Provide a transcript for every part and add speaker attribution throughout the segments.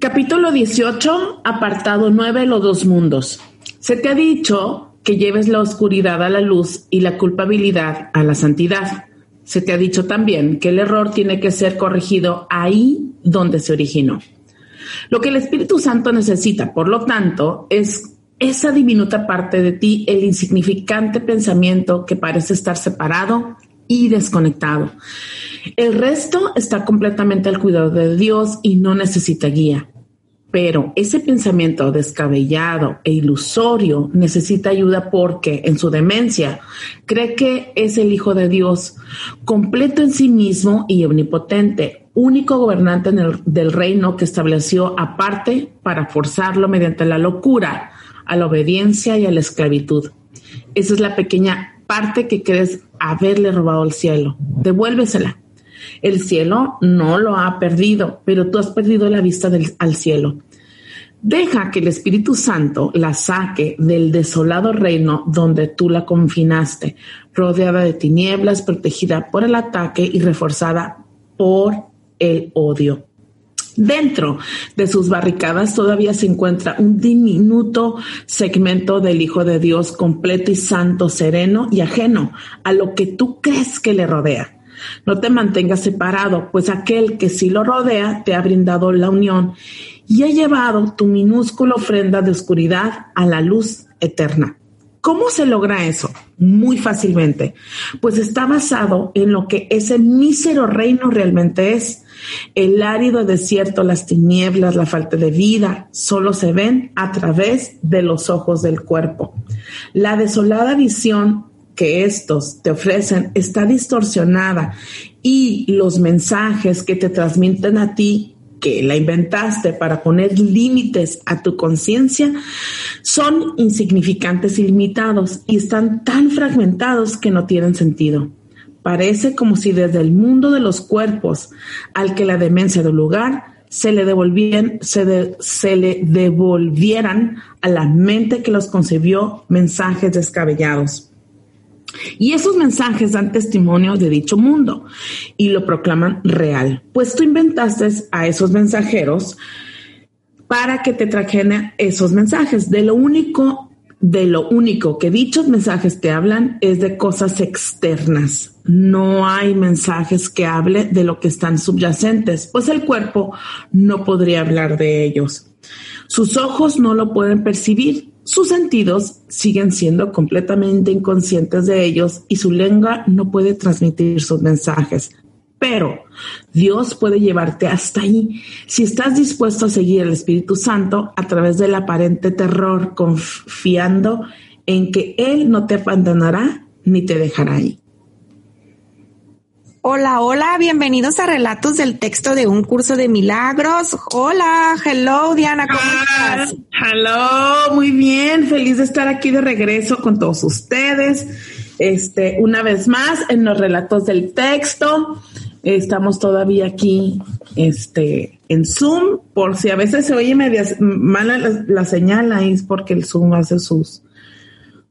Speaker 1: Capítulo 18, apartado 9, los dos mundos. Se te ha dicho que lleves la oscuridad a la luz y la culpabilidad a la santidad. Se te ha dicho también que el error tiene que ser corregido ahí donde se originó. Lo que el Espíritu Santo necesita, por lo tanto, es esa diminuta parte de ti, el insignificante pensamiento que parece estar separado y desconectado. El resto está completamente al cuidado de Dios y no necesita guía. Pero ese pensamiento descabellado e ilusorio necesita ayuda porque en su demencia cree que es el Hijo de Dios, completo en sí mismo y omnipotente, único gobernante del reino que estableció aparte para forzarlo mediante la locura a la obediencia y a la esclavitud. Esa es la pequeña parte que crees haberle robado al cielo. Devuélvesela. El cielo no lo ha perdido, pero tú has perdido la vista del, al cielo. Deja que el Espíritu Santo la saque del desolado reino donde tú la confinaste, rodeada de tinieblas, protegida por el ataque y reforzada por el odio. Dentro de sus barricadas todavía se encuentra un diminuto segmento del Hijo de Dios completo y santo, sereno y ajeno a lo que tú crees que le rodea. No te mantengas separado, pues aquel que sí lo rodea te ha brindado la unión y ha llevado tu minúscula ofrenda de oscuridad a la luz eterna. ¿Cómo se logra eso? Muy fácilmente, pues está basado en lo que ese mísero reino realmente es. El árido desierto, las tinieblas, la falta de vida, solo se ven a través de los ojos del cuerpo. La desolada visión que estos te ofrecen está distorsionada y los mensajes que te transmiten a ti que la inventaste para poner límites a tu conciencia son insignificantes y limitados y están tan fragmentados que no tienen sentido. Parece como si desde el mundo de los cuerpos al que la demencia del lugar se le, devolvían, se, se le devolvieran a la mente que los concebió mensajes descabellados. Y esos mensajes dan testimonio de dicho mundo y lo proclaman real, pues tú inventaste a esos mensajeros para que te trajeran esos mensajes. De lo único, de lo único que dichos mensajes te hablan es de cosas externas. No hay mensajes que hable de lo que están subyacentes, pues el cuerpo no podría hablar de ellos. Sus ojos no lo pueden percibir sus sentidos siguen siendo completamente inconscientes de ellos y su lengua no puede transmitir sus mensajes. Pero Dios puede llevarte hasta ahí si estás dispuesto a seguir el Espíritu Santo a través del aparente terror, confiando en que Él no te abandonará ni te dejará ahí.
Speaker 2: Hola, hola, bienvenidos a Relatos del Texto de un curso de milagros. Hola, hello Diana, ¿cómo ah, estás?
Speaker 1: Hello, muy bien, feliz de estar aquí de regreso con todos ustedes. Este, una vez más en los relatos del texto. Estamos todavía aquí, este, en Zoom, por si a veces se oye media mala la, la señal ahí es porque el Zoom hace sus,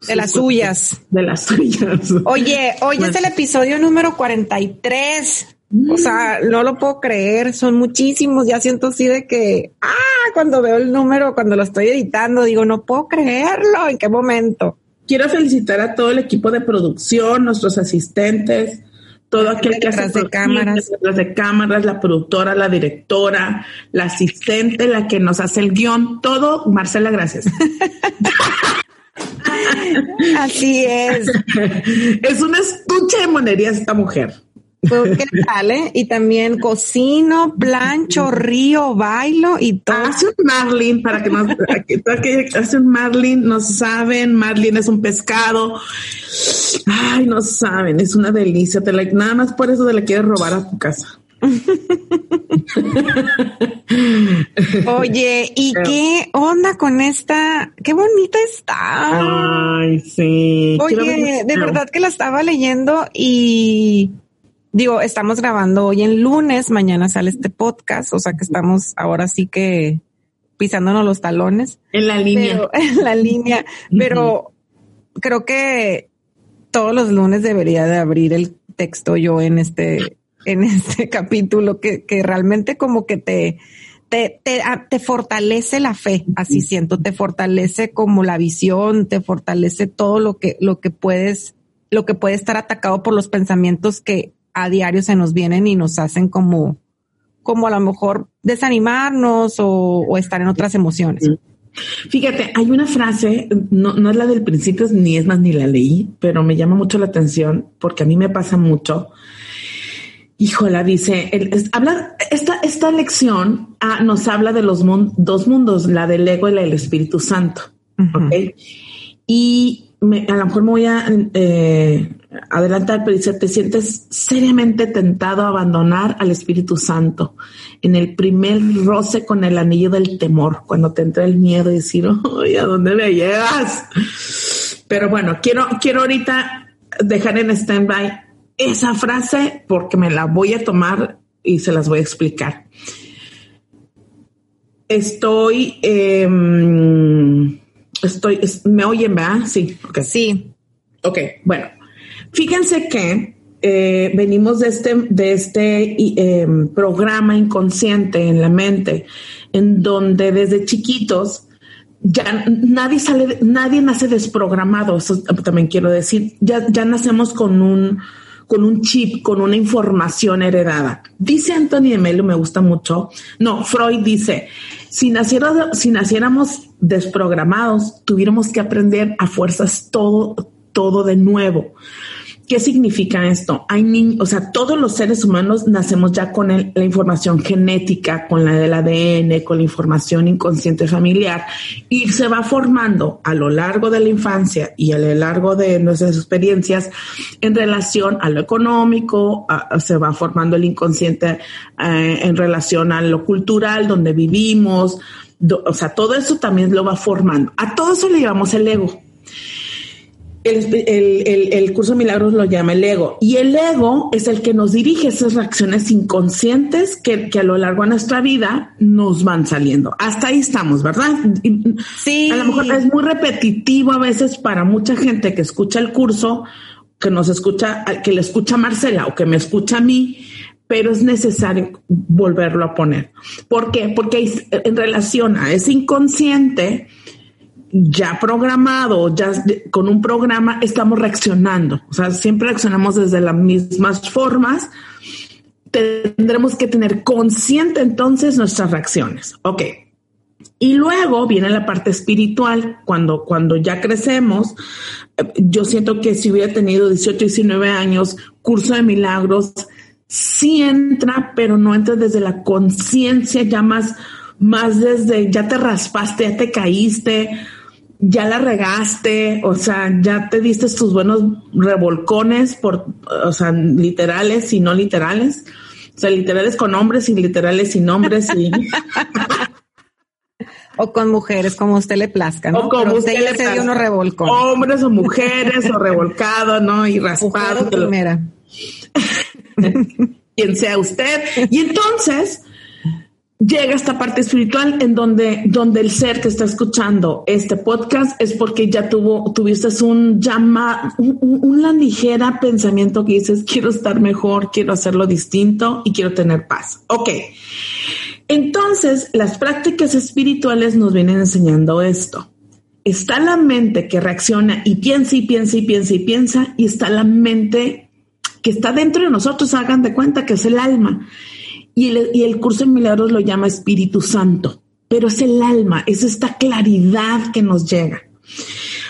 Speaker 2: de las suyas.
Speaker 1: De las suyas.
Speaker 2: Oye, hoy es el episodio número 43. O sea, no lo puedo creer, son muchísimos. Ya siento así de que, ah, cuando veo el número, cuando lo estoy editando, digo, no puedo creerlo. ¿En qué momento?
Speaker 1: Quiero felicitar a todo el equipo de producción, nuestros asistentes, todo aquel que hace
Speaker 2: de cámaras,
Speaker 1: de cámaras, la productora, la directora, la asistente, la que nos hace el guion, todo. Marcela, gracias.
Speaker 2: Así es.
Speaker 1: Es una estuche de monerías esta mujer.
Speaker 2: Pues, ¿Qué tal, eh? Y también cocino, plancho, río, bailo y todo.
Speaker 1: Hace un marlin para que nos, hace un marlin, no saben, marlin es un pescado. Ay, no saben, es una delicia. Te nada más por eso te la quieres robar a tu casa.
Speaker 2: Oye, ¿y qué onda con esta? Qué bonita
Speaker 1: está. Ay, sí.
Speaker 2: Oye, de verdad que la estaba leyendo y digo, estamos grabando hoy en lunes, mañana sale este podcast, o sea que estamos ahora sí que pisándonos los talones.
Speaker 1: En la línea.
Speaker 2: en la línea, pero creo que todos los lunes debería de abrir el texto yo en este en este capítulo que, que realmente como que te, te, te, te, fortalece la fe, así siento, te fortalece como la visión, te fortalece todo lo que, lo que puedes, lo que puede estar atacado por los pensamientos que a diario se nos vienen y nos hacen como, como a lo mejor desanimarnos o, o estar en otras emociones.
Speaker 1: Fíjate, hay una frase, no, no es la del principio, ni es más ni la leí, pero me llama mucho la atención porque a mí me pasa mucho Híjola, dice, habla, esta, esta lección ah, nos habla de los dos mundos, la del ego y la del Espíritu Santo. Y a lo mejor me voy a eh, adelantar, pero dice, te sientes seriamente tentado a abandonar al Espíritu Santo en el primer roce con el anillo del temor, cuando te entra el miedo y decir, oye, ¿a dónde me llegas? Pero bueno, quiero, quiero ahorita dejar en stand-by esa frase porque me la voy a tomar y se las voy a explicar. Estoy, em, estoy, me oyen, ¿verdad? Sí,
Speaker 2: okay. Sí.
Speaker 1: Ok, bueno, fíjense que eh, venimos de este, de este em, programa inconsciente en la mente, en donde desde chiquitos ya nadie sale, nadie nace desprogramado, eso también quiero decir, ya, ya nacemos con un, con un chip, con una información heredada. Dice Anthony de Melo, me gusta mucho. No, Freud dice, si, si naciéramos desprogramados, tuviéramos que aprender a fuerzas todo, todo de nuevo. ¿Qué significa esto? Hay niños, o sea, todos los seres humanos nacemos ya con la información genética, con la del ADN, con la información inconsciente familiar y se va formando a lo largo de la infancia y a lo largo de nuestras experiencias en relación a lo económico, se va formando el inconsciente eh, en relación a lo cultural, donde vivimos, o sea, todo eso también lo va formando. A todo eso le llamamos el ego. El, curso de milagros lo llama el ego. Y el ego es el que nos dirige esas reacciones inconscientes que, a lo largo de nuestra vida nos van saliendo. Hasta ahí estamos, ¿verdad?
Speaker 2: Sí.
Speaker 1: A lo mejor es muy repetitivo a veces para mucha gente que escucha el curso, que nos escucha, que le escucha a Marcela o que me escucha a mí, pero es necesario volverlo a poner. ¿Por qué? Porque en relación a ese inconsciente, ya programado, ya con un programa, estamos reaccionando. O sea, siempre reaccionamos desde las mismas formas. Tendremos que tener consciente entonces nuestras reacciones. Ok. Y luego viene la parte espiritual. Cuando, cuando ya crecemos, eh, yo siento que si hubiera tenido 18, 19 años, curso de milagros, sí entra, pero no entra desde la conciencia, ya más, más desde, ya te raspaste, ya te caíste, ya la regaste, o sea, ya te diste tus buenos revolcones por, o sea, literales y no literales. O sea, literales con hombres y literales sin hombres y...
Speaker 2: o con mujeres, como usted le plazca, ¿no? O como usted, le se dio unos revolcones.
Speaker 1: Hombres o mujeres o revolcado, ¿no? Y raspado.
Speaker 2: primera.
Speaker 1: Quien sea usted. Y entonces, llega esta parte espiritual en donde, donde el ser que está escuchando este podcast es porque ya tuvo, tuviste un llama, un, ligera pensamiento que dices, quiero estar mejor, quiero hacerlo distinto y quiero tener paz. Ok. Entonces, las prácticas espirituales nos vienen enseñando esto. Está la mente que reacciona y piensa y piensa y piensa y piensa y está la mente que está dentro de nosotros, hagan de cuenta que es el alma y el, curso de milagros lo llama Espíritu Santo, pero es el alma, es esta claridad que nos llega.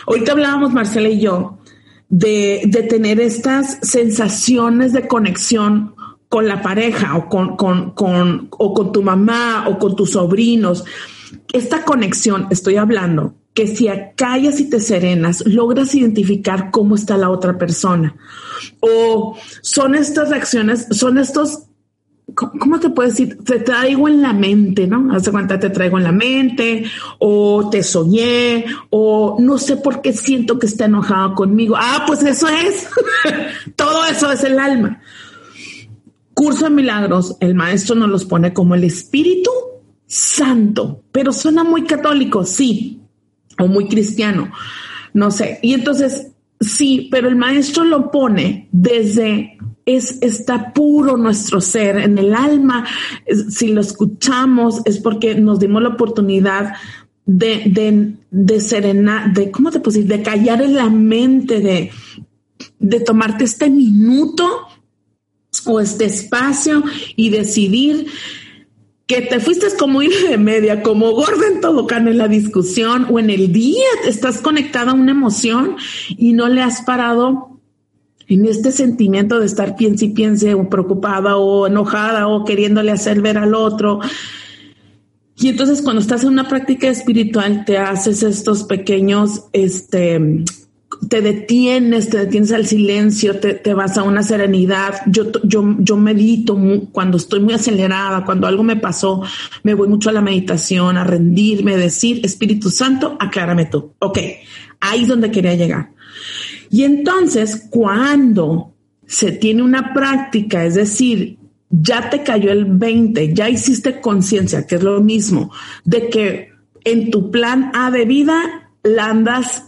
Speaker 1: Ahorita hablábamos, Marcela y yo, de, de tener estas sensaciones de conexión con la pareja o con, con, con, o con tu mamá o con tus sobrinos. Esta conexión, estoy hablando, que si callas y te serenas, logras identificar cómo está la otra persona. O son estas reacciones, son estos ¿cómo te puedo decir? Te traigo en la mente, ¿no? Hace cuenta te traigo en la mente, o te soñé, o no sé por qué siento que está enojado conmigo. Ah, pues eso es. Todo eso es el alma. Curso de milagros, el maestro nos los pone como el Espíritu Santo, pero suena muy católico, sí, o muy cristiano, no sé. Y entonces, sí, pero el maestro lo pone desde es, está puro nuestro ser en el alma. Si lo escuchamos es porque nos dimos la oportunidad de, de, de serenar, de, ¿cómo te puedo? De callar en la mente, de, de tomarte este minuto o este espacio y decidir que te fuiste como ir de media, como gorda en todo caso en la discusión o en el día, estás conectada a una emoción y no le has parado en este sentimiento de estar piense y piense preocupada o enojada o queriéndole hacer ver al otro. Y entonces cuando estás en una práctica espiritual te haces estos pequeños, este, te detienes, te detienes al silencio, te, vas a una serenidad. Yo, yo, yo medito cuando estoy muy acelerada, cuando algo me pasó, me voy mucho a la meditación, a rendirme, decir, Espíritu Santo, aclárame tú. Ok, ahí es donde quería llegar. Y entonces, cuando se tiene una práctica, es decir, ya te cayó el 20, ya hiciste conciencia, que es lo mismo, de que en tu plan A de vida la andas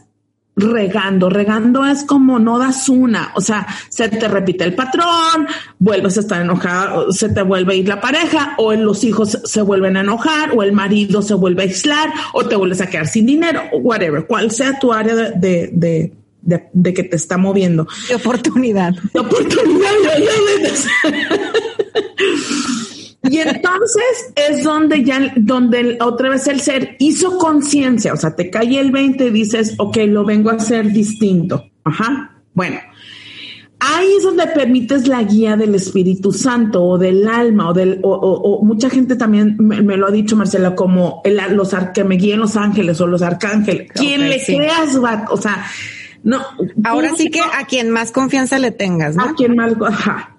Speaker 1: regando. Regando es como no das una, o sea, se te repite el patrón, vuelves a estar enojado, se te vuelve a ir la pareja, o los hijos se vuelven a enojar, o el marido se vuelve a aislar, o te vuelves a quedar sin dinero, whatever, cual sea tu área de, que te está moviendo.
Speaker 2: De oportunidad.
Speaker 1: De oportunidad. Y entonces es donde ya, donde otra vez el ser hizo conciencia, o sea, te cae el 20 y dices, ok, lo vengo a hacer distinto. Ajá. Bueno, ahí es donde permites la guía del Espíritu Santo o del alma o del, o, mucha gente también me, lo ha dicho, Marcela, como el, los que me guíen los ángeles o los arcángeles. Quien le creas, o sea, no.
Speaker 2: Ahora sí que a quien más confianza le tengas, ¿no?
Speaker 1: A quien más, ajá.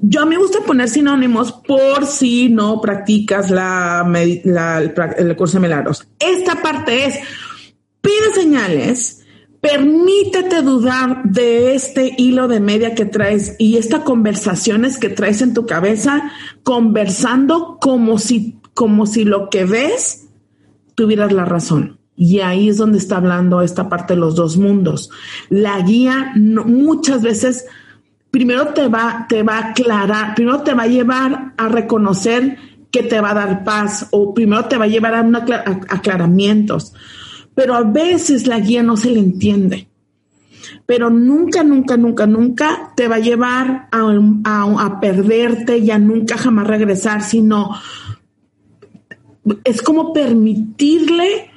Speaker 1: Yo a mí me gusta poner sinónimos por si no practicas la, el, curso de milagros. Esta parte es, pide señales, permítete dudar de este hilo de media que traes y estas conversaciones que traes en tu cabeza, conversando como si, como si lo que ves tuvieras la razón. Y ahí es donde está hablando esta parte de los dos mundos. La guía muchas veces primero te va, te va a aclarar, primero te va a llevar a reconocer que te va a dar paz o primero te va a llevar a, un aclaramientos. Pero a veces la guía no se le entiende. Pero nunca, nunca, nunca, nunca te va a llevar a, a, a perderte y a nunca jamás regresar, sino es como permitirle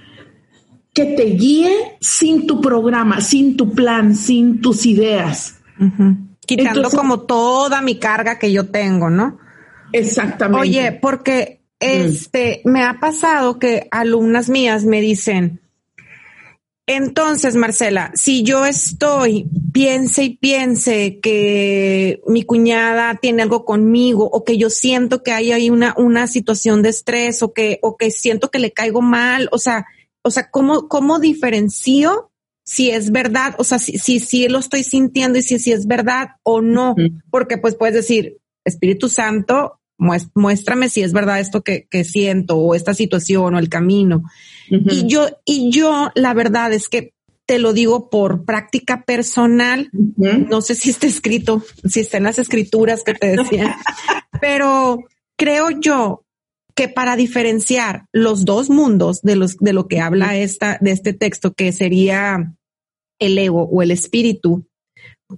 Speaker 1: que te guíe sin tu programa, sin tu plan, sin tus ideas.
Speaker 2: Quitando como toda mi carga que yo tengo, ¿no?
Speaker 1: Exactamente.
Speaker 2: Oye, porque este me ha pasado que alumnas mías me dicen, entonces, Marcela, si yo estoy, piense y piense que mi cuñada tiene algo conmigo o que yo siento que hay ahí una, una situación de estrés o que, o que siento que le caigo mal, o sea, o sea, ¿cómo, cómo diferencio si es verdad, o sea, si, si, si lo estoy sintiendo y si, si es verdad o no, porque pues puedes decir, Espíritu Santo, muéstrame si es verdad esto que, que siento o esta situación o el camino. Y yo, y yo, la verdad es que te lo digo por práctica personal, no sé si está escrito, si está en las escrituras que te decía, pero creo yo que para diferenciar los dos mundos de los de lo que habla esta de este texto que sería el ego o el espíritu.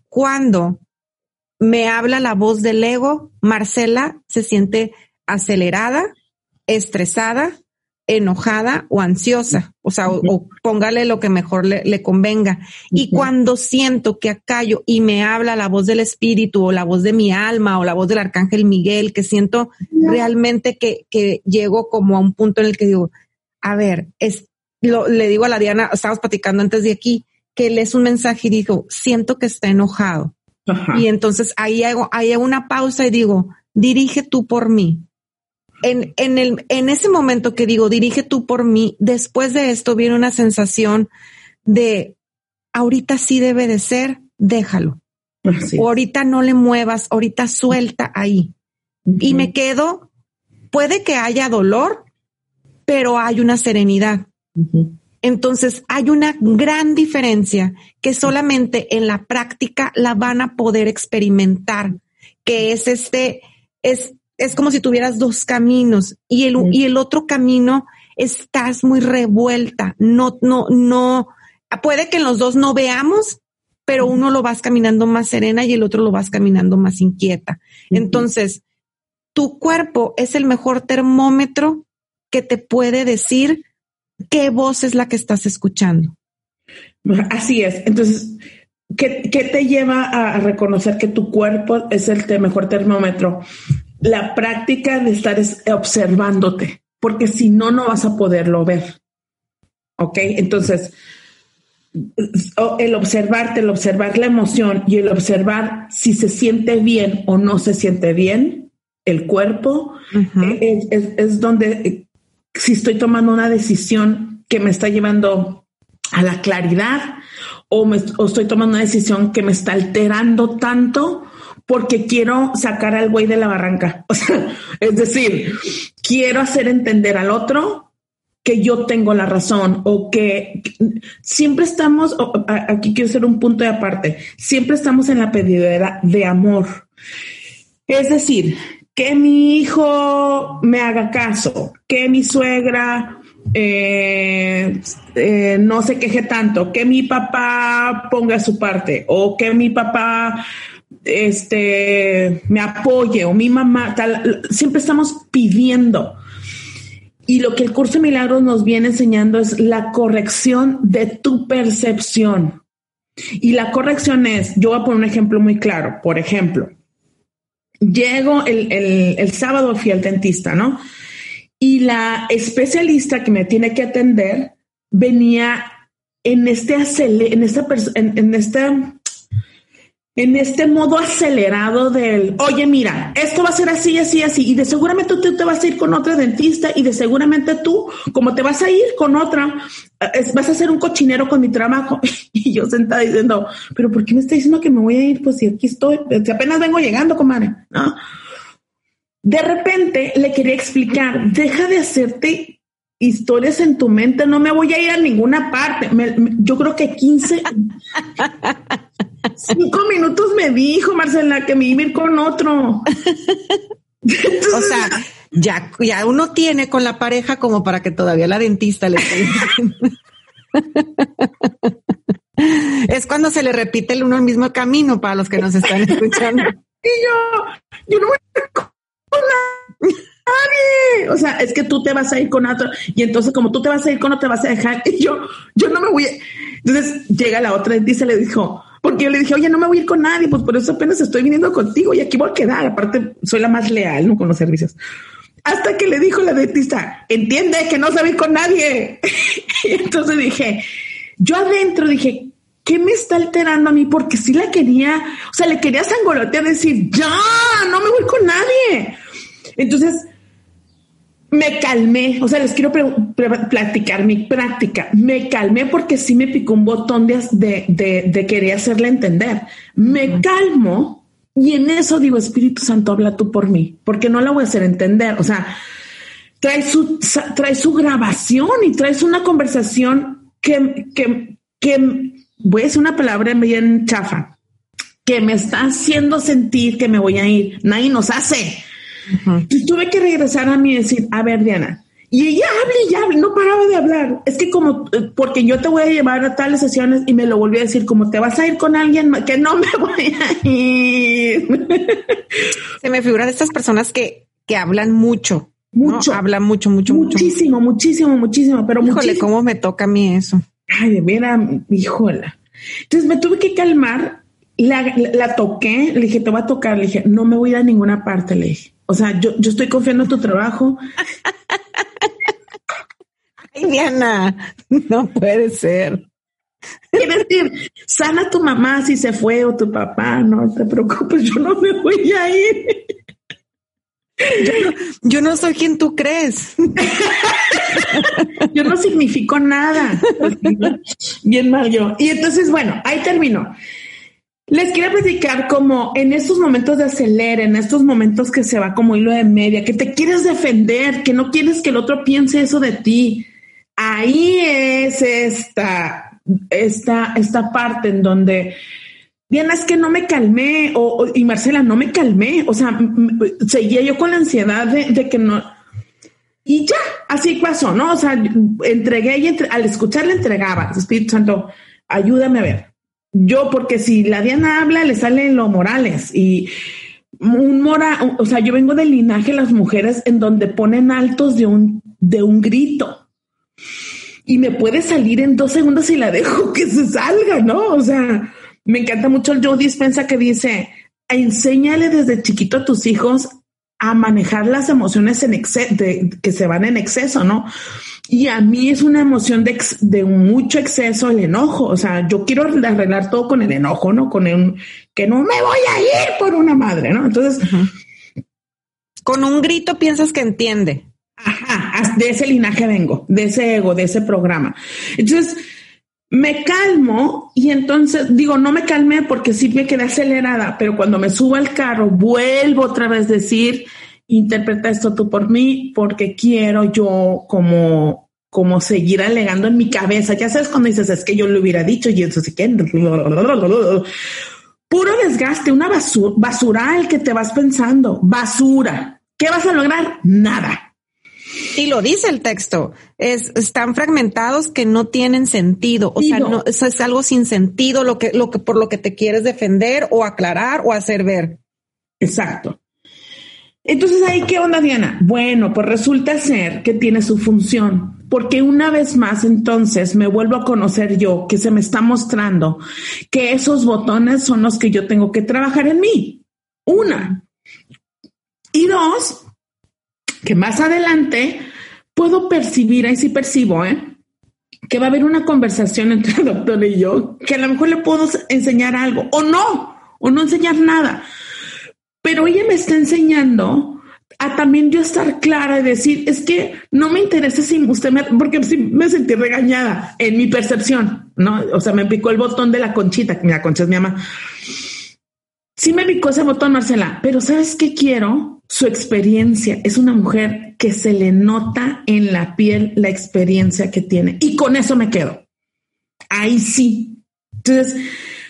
Speaker 2: Cuando me habla la voz del ego, Marcela se siente acelerada, estresada, enojada o ansiosa. O sea, o, póngale lo que mejor le, convenga. Y cuando siento que acallo y me habla la voz del espíritu o la voz de mi alma o la voz del arcángel Miguel, que siento realmente que, que llego como a un punto en el que digo, a ver, es, lo, le digo a la Diana, estábamos platicando antes de aquí, que él es un mensaje y digo, siento que está enojado. Y entonces ahí hago, ahí hago una pausa y digo, dirige tú por mí en, en, el, en ese momento que digo, dirige tú por mí, después de esto viene una sensación de, ahorita sí debe de ser, déjalo. O ahorita no le muevas, ahorita suelta ahí. Y me quedo, puede que haya dolor, pero hay una serenidad. Entonces hay una gran diferencia que solamente en la práctica la van a poder experimentar, que es este, es es como si tuvieras dos caminos y el, y el otro camino estás muy revuelta. No, no, no, puede que en los dos no veamos, pero uno lo vas caminando más serena y el otro lo vas caminando más inquieta. Entonces, tu cuerpo es el mejor termómetro que te puede decir qué voz es la que estás escuchando.
Speaker 1: Así es. Entonces, ¿qué, qué te lleva a reconocer que tu cuerpo es el mejor termómetro? La práctica de estar observándote, porque si no, no vas a poderlo ver. ¿Ok? Entonces, el observarte, el observar la emoción y el observar si se siente bien o no se siente bien, el cuerpo, es, donde eh, si estoy tomando una decisión que me está llevando a la claridad o, me, o estoy tomando una decisión que me está alterando tanto porque quiero sacar al güey de la barranca. Es decir, quiero hacer entender al otro que yo tengo la razón o que siempre estamos, aquí quiero hacer un punto de aparte, siempre estamos en la pedidera de amor. Es decir, que mi hijo me haga caso, que mi suegra eh, eh, no se queje tanto, que mi papá ponga su parte o que mi papá este, me apoye o mi mamá, tal, siempre estamos pidiendo. Y lo que el curso de milagros nos viene enseñando es la corrección de tu percepción. Y la corrección es, yo voy a poner un ejemplo muy claro. Por ejemplo, llego el, el, sábado, fui al dentista, ¿no? Y la especialista que me tiene que atender venía en este, en esta, en, en este en este modo acelerado del, oye, mira, esto va a ser así, así, así, y de seguramente tú te vas a ir con otra dentista y de seguramente tú, como te vas a ir con otra, vas a hacer un cochinero con mi trabajo. Y yo sentada diciendo, pero ¿por qué me está diciendo que me voy a ir? Pues si aquí estoy, si apenas vengo llegando, comadre, ¿no? De repente le quería explicar, deja de hacerte historias en tu mente, no me voy a ir a ninguna parte. yo creo que 15, cinco minutos me dijo Marcela que me iba a ir con otro.
Speaker 2: o sea, ya, ya uno tiene con la pareja como para que todavía la dentista le Es cuando se le repite el uno el mismo camino para los que nos están escuchando.
Speaker 1: Y yo, yo no voy a nadie. O sea, es que tú te vas a ir con otro y entonces como tú te vas a ir con otro te vas a dejar y yo, yo no me voy. A... Entonces llega la otra y se le dijo, porque yo le dije, oye, no me voy a ir con nadie, pues por eso apenas estoy viniendo contigo y aquí voy a quedar. Aparte, soy la más leal, ¿no? Con los servicios. Hasta que le dijo la dentista, entiende que no se con nadie. y entonces dije, yo adentro dije, ¿qué me está alterando a mí? Porque sí la quería, o sea, le quería sangolotear, decir, ya, no me voy con nadie. Entonces, me calmé, o sea, les quiero platicar mi práctica. Me calmé porque sí me picó un botón de, de, de, querer hacerle entender. Me calmo y en eso digo, Espíritu Santo, habla tú por mí, porque no la voy a hacer entender. O sea, trae su, trae su grabación y traes una conversación que, que, que voy a decir una palabra bien chafa, que me está haciendo sentir que me voy a ir. Nadie nos hace. Y tuve que regresar a mí y decir, a ver, Diana, y ella habla y habla, no paraba de hablar. Es que como, eh, porque yo te voy a llevar a tales sesiones y me lo volví a decir, como te vas a ir con alguien que no me voy a ir.
Speaker 2: Se me figura de estas personas que, que hablan mucho
Speaker 1: Mucho.
Speaker 2: Habla mucho, mucho,
Speaker 1: muchísimo, mucho. muchísimo, muchísimo, pero
Speaker 2: Híjole,
Speaker 1: muchísimo.
Speaker 2: ¿cómo me toca a mí eso?
Speaker 1: Ay, veras, híjola. Entonces me tuve que calmar, la, la, toqué, le dije, te voy a tocar, le dije, no me voy a ir a ninguna parte, le dije. O sea, yo, yo estoy confiando en tu trabajo.
Speaker 2: Ay, Diana, no puede ser.
Speaker 1: Quiere decir, sana tu mamá si se fue o tu papá, no te preocupes, yo no me voy a ir.
Speaker 2: Yo no, yo no soy quien tú crees.
Speaker 1: yo no significo nada. Bien mal yo. Y entonces, bueno, ahí terminó. Les quiero platicar como en estos momentos de acelera, en estos momentos que se va como hilo de media, que te quieres defender, que no quieres que el otro piense eso de ti. Ahí es esta, esta, esta parte en donde Diana, es que no me calmé, o, y Marcela, no me calmé, o sea, seguía yo con la ansiedad de, que no. Y ya, así pasó, ¿no? O sea, entregué y entre, al escuchar le entregaba, Espíritu Santo, ayúdame a ver. Yo, porque si la Diana habla, le salen los morales y un mora, o sea, yo vengo del linaje de las mujeres en donde ponen altos de un, de un grito y me puede salir en dos segundos y la dejo que se salga, ¿no? O sea, me encanta mucho el Joe Dispensa que dice, enséñale desde chiquito a tus hijos a manejar las emociones en de, que se van en exceso, ¿no? Y a mí es una emoción de, ex de, mucho exceso el enojo. O sea, yo quiero arreglar todo con el enojo, ¿no? Con el que no me voy a ir por una madre, ¿no? Entonces,
Speaker 2: uh -huh. con un grito piensas que entiende.
Speaker 1: Ajá, de ese linaje vengo, de ese ego, de ese programa. Entonces, me calmo y entonces digo, no me calmé porque sí me quedé acelerada, pero cuando me subo al carro vuelvo otra vez a decir, interpreta esto tú por mí porque quiero yo como como seguir alegando en mi cabeza. Ya sabes cuando dices, es que yo lo hubiera dicho y eso sí que... Puro desgaste, una basura, basural que te vas pensando, basura. ¿Qué vas a lograr? Nada.
Speaker 2: Y lo dice el texto, es, están fragmentados que no tienen sentido, o sea, no, eso es algo sin sentido lo que, lo que por lo que te quieres defender o aclarar o hacer ver.
Speaker 1: Exacto. Entonces ahí, ¿qué onda, Diana? Bueno, pues resulta ser que tiene su función, porque una vez más entonces me vuelvo a conocer yo, que se me está mostrando que esos botones son los que yo tengo que trabajar en mí. Una. Y dos, que más adelante puedo percibir, ahí sí percibo, ¿eh? que va a haber una conversación entre el doctor y yo, que a lo mejor le puedo enseñar algo, o no, o no enseñar nada. Pero ella me está enseñando a también yo estar clara y decir, es que no me interesa si usted me, porque sí me sentí regañada en mi percepción, ¿no? O sea, me picó el botón de la conchita, que la concha es mi mamá. Sí me picó ese botón, Marcela, pero ¿sabes qué quiero? Su experiencia. Es una mujer que se le nota en la piel la experiencia que tiene. Y con eso me quedo. Ahí sí. Entonces,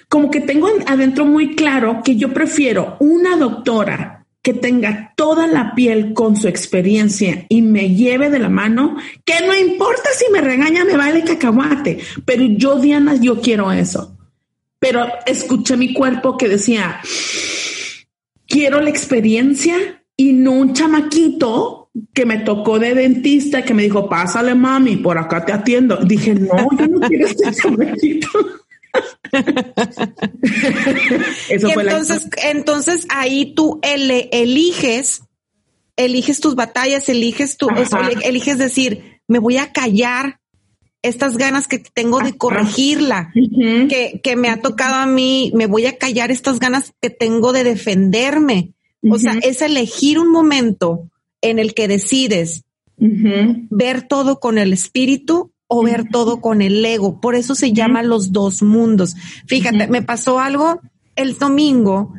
Speaker 1: como que tengo adentro muy claro que yo prefiero una doctora que tenga toda la piel con su experiencia y me lleve de la mano, que no importa si me regaña, me vale cacahuate, pero yo, Diana, yo quiero eso. Pero escuché mi cuerpo que decía, quiero la experiencia y no un chamaquito que me tocó de dentista que me dijo, pásale mami, por acá te atiendo. Dije, no, yo no quiero este chamaquito.
Speaker 2: Eso y fue entonces, la... entonces ahí tú ele eliges, eliges tus batallas, eliges tu, eso, eliges decir, me voy a callar estas ganas que tengo de corregirla, uh -huh. que, que me ha tocado a mí, me voy a callar estas ganas que tengo de defenderme. Uh -huh. O sea, es elegir un momento en el que decides uh -huh. ver todo con el espíritu o ver todo con el ego. Por eso se llama los dos mundos. Fíjate, me pasó algo el domingo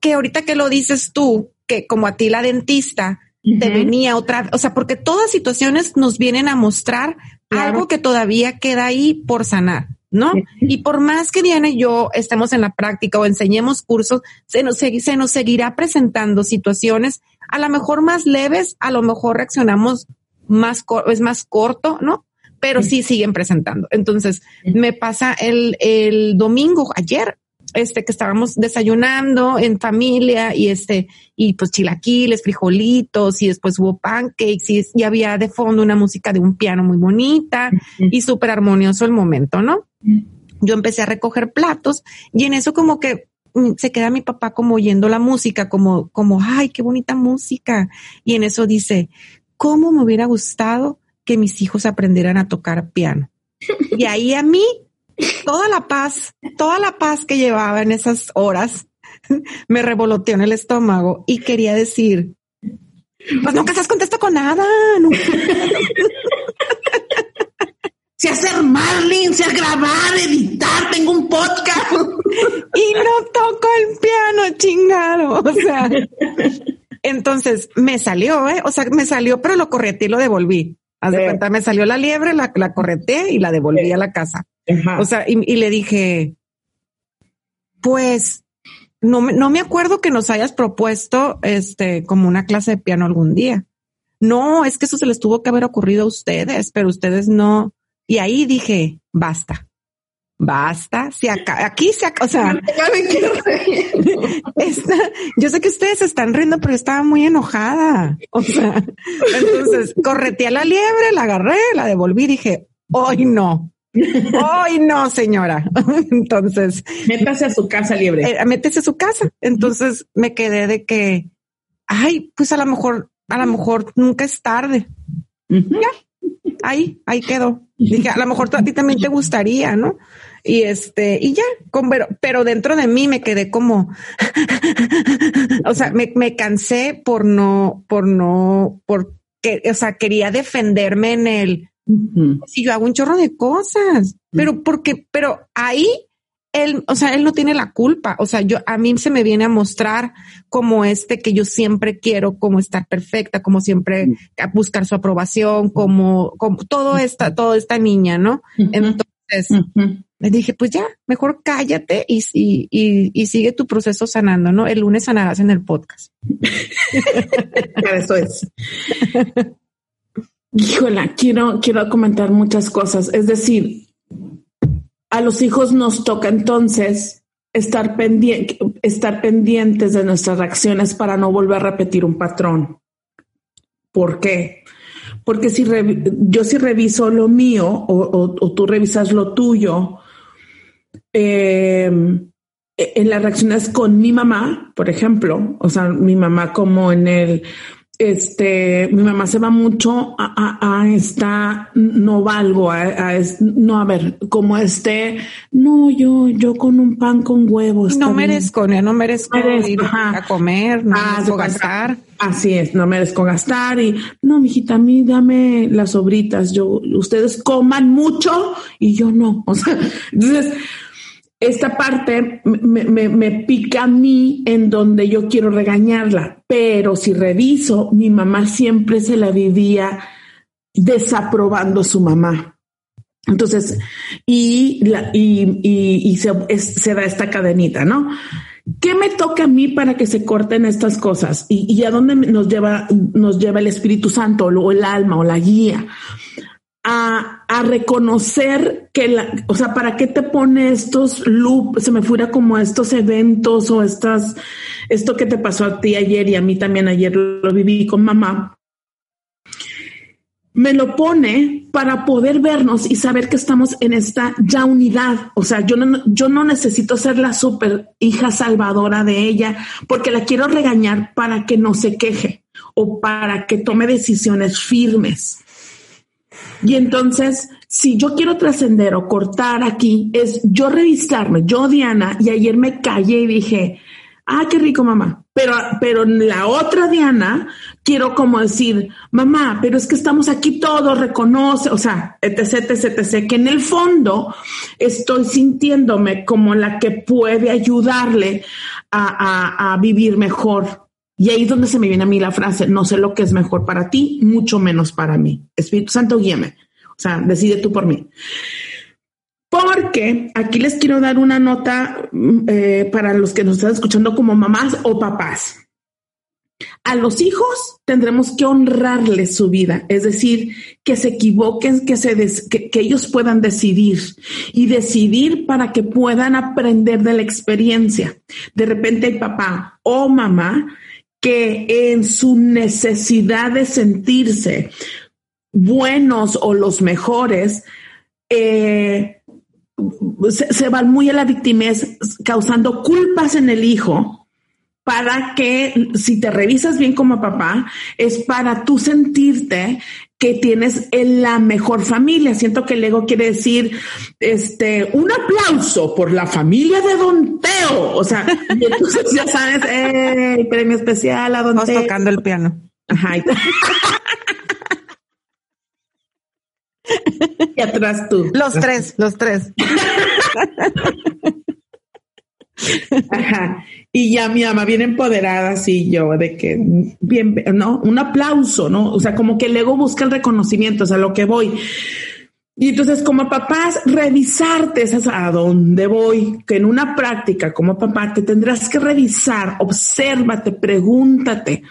Speaker 2: que ahorita que lo dices tú, que como a ti la dentista te venía otra, o sea, porque todas situaciones nos vienen a mostrar claro. algo que todavía queda ahí por sanar. ¿No? Y por más que Diana y yo estemos en la práctica o enseñemos cursos, se nos, se nos seguirá presentando situaciones a lo mejor más leves, a lo mejor reaccionamos más, es más corto, ¿no? pero sí siguen presentando. Entonces, me pasa el, el domingo, ayer, este, que estábamos desayunando en familia y este, y pues chilaquiles, frijolitos y después hubo pancakes y, y había de fondo una música de un piano muy bonita y súper armonioso el momento, ¿no? Yo empecé a recoger platos y en eso como que mm, se queda mi papá como oyendo la música, como, como, ay, qué bonita música. Y en eso dice, ¿cómo me hubiera gustado que mis hijos aprendieran a tocar piano? Y ahí a mí toda la paz, toda la paz que llevaba en esas horas me revoloteó en el estómago y quería decir, pues nunca se contesto con nada.
Speaker 1: Si hacer Marlin, si grabar, editar, tengo un podcast.
Speaker 2: y no toco el piano, chingado. O sea, entonces me salió, ¿eh? O sea, me salió, pero lo correté y lo devolví. Haz de cuenta, me salió la liebre, la, la correté y la devolví a la casa. O sea, y, le dije, pues no, no me acuerdo que nos hayas propuesto este como una clase de piano algún día. No, es que eso se les tuvo que haber ocurrido a ustedes, pero ustedes no. Y ahí dije, basta. Basta, si acá, aquí se acá, o sea, yo sé que ustedes están riendo, pero estaba muy enojada. O sea, entonces correteé a la liebre, la agarré, la devolví, dije, hoy no, Hoy no, señora. Entonces.
Speaker 1: Métase a su casa, liebre.
Speaker 2: Eh, métese a su casa. Entonces me quedé de que, ay, pues a lo mejor, a lo mejor nunca es tarde. Ya, ahí, ahí quedó. Dije, a lo mejor a ti también te gustaría, ¿no? Y este, y ya, con, pero, pero dentro de mí me quedé como, o sea, me, me cansé por no, por no, por que, o sea, quería defenderme en el, si yo hago un chorro de cosas, pero porque, pero ahí él, o sea, él no tiene la culpa. O sea, yo, a mí se me viene a mostrar como este que yo siempre quiero, como estar perfecta, como siempre buscar su aprobación, como, como todo esta, toda esta niña, ¿no? Entonces, le dije, pues ya, mejor cállate y, y, y, sigue tu proceso sanando, ¿no? El lunes sanarás en el podcast.
Speaker 1: Eso es. Híjola, quiero, quiero comentar muchas cosas. Es decir, a los hijos nos toca entonces estar, pendiente, estar pendientes de nuestras reacciones para no volver a repetir un patrón. ¿Por qué? Porque si yo si reviso lo mío o, tú revisas lo tuyo, eh, en las reacciones con mi mamá, por ejemplo, o sea, mi mamá como en el este, mi mamá se va mucho a, esta, no valgo, a, no, a ver, como este, no, yo, yo con un pan con huevos.
Speaker 2: No merezco, no merezco, ir a comer, no ah, merezco gastar.
Speaker 1: Así es, no merezco gastar y, no, mijita, a mí dame las sobritas, yo, ustedes coman mucho y yo no, o sea, entonces, esta parte me, pica a mí en donde yo quiero regañarla, pero si reviso, mi mamá siempre se la vivía desaprobando su mamá. Entonces, y, y, se, da esta cadenita, ¿no? ¿Qué me toca a mí para que se corten estas cosas? ¿Y, y a dónde nos lleva, nos lleva el Espíritu Santo o el alma o la guía? a, reconocer que la, o sea, ¿para qué te pone estos loop? Se me fuera como estos eventos o estas, esto que te pasó a ti ayer y a mí también ayer lo viví con mamá. Me lo pone para poder vernos y saber que estamos en esta ya unidad. O sea, yo no, yo no necesito ser la super hija salvadora de ella porque la quiero regañar para que no se queje o para que tome decisiones firmes y entonces, si yo quiero trascender o cortar aquí, es yo revisarme, yo Diana, y ayer me callé y dije, ah, qué rico mamá. Pero, pero la otra Diana, quiero como decir, mamá, pero es que estamos aquí todos, reconoce, o sea, etc, etc, etc, que en el fondo estoy sintiéndome como la que puede ayudarle a, vivir mejor y ahí es donde se me viene a mí la frase, no sé lo que es mejor para ti, mucho menos para mí. Espíritu Santo, guíame. O sea, decide tú por mí. Porque aquí les quiero dar una nota mm, eh, para los que nos están escuchando como mamás o papás. a los hijos tendremos que honrarles su vida, es decir, que se equivoquen, que, se que, ellos puedan decidir y decidir para que puedan aprender de la experiencia. De repente hay papá o mamá que en su necesidad de sentirse buenos o los mejores, eh, se, van muy a la victimez causando culpas en el hijo para que si te revisas bien como papá, es para tú sentirte que tienes la mejor familia. Siento que el ego quiere decir, este, un aplauso por la familia de Don Teo. O sea, entonces ya sabes, el premio especial a Don
Speaker 2: Vamos tocando el piano. Ajá.
Speaker 1: y atrás tú.
Speaker 2: Los tres, los tres.
Speaker 1: Y ya mi ama bien empoderada, así yo, de que, bien, ¿no? Un aplauso, ¿no? O sea, como que el ego busca el reconocimiento, o sea, lo que voy. Y entonces, como papás, revisarte es a dónde voy, que en una práctica como papá te tendrás que revisar, obsérvate, pregúntate,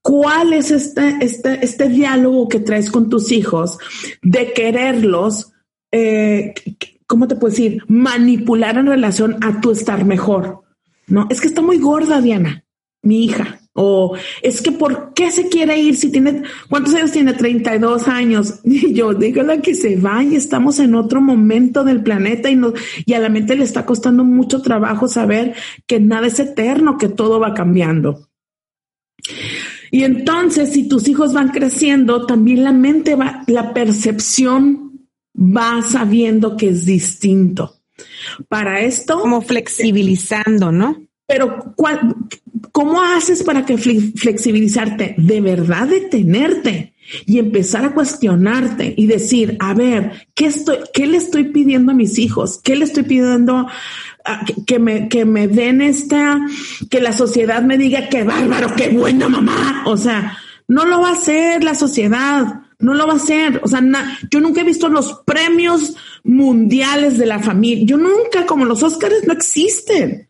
Speaker 1: cuál es este, este, este diálogo que traes con tus hijos de quererlos, eh, ¿cómo te puedo decir? Manipular en relación a tu estar mejor. No, es que está muy gorda, Diana, mi hija. O es que ¿por qué se quiere ir si tiene, cuántos años tiene? 32 años. Y yo, dígale que se vaya, estamos en otro momento del planeta y, no, y a la mente le está costando mucho trabajo saber que nada es eterno, que todo va cambiando. Y entonces, si tus hijos van creciendo, también la mente va, la percepción va sabiendo que es distinto. Para esto.
Speaker 2: Como flexibilizando, ¿no?
Speaker 1: Pero, ¿cuál, ¿cómo haces para que flexibilizarte? De verdad detenerte y empezar a cuestionarte y decir, a ver, ¿qué, estoy, qué le estoy pidiendo a mis hijos? ¿Qué le estoy pidiendo? que, me, que me den esta, que la sociedad me diga qué bárbaro, qué buena mamá. O sea, no lo va a hacer la sociedad. No lo va a hacer. O sea, yo nunca he visto los premios mundiales de la familia. Yo nunca, como los Óscares, no existen.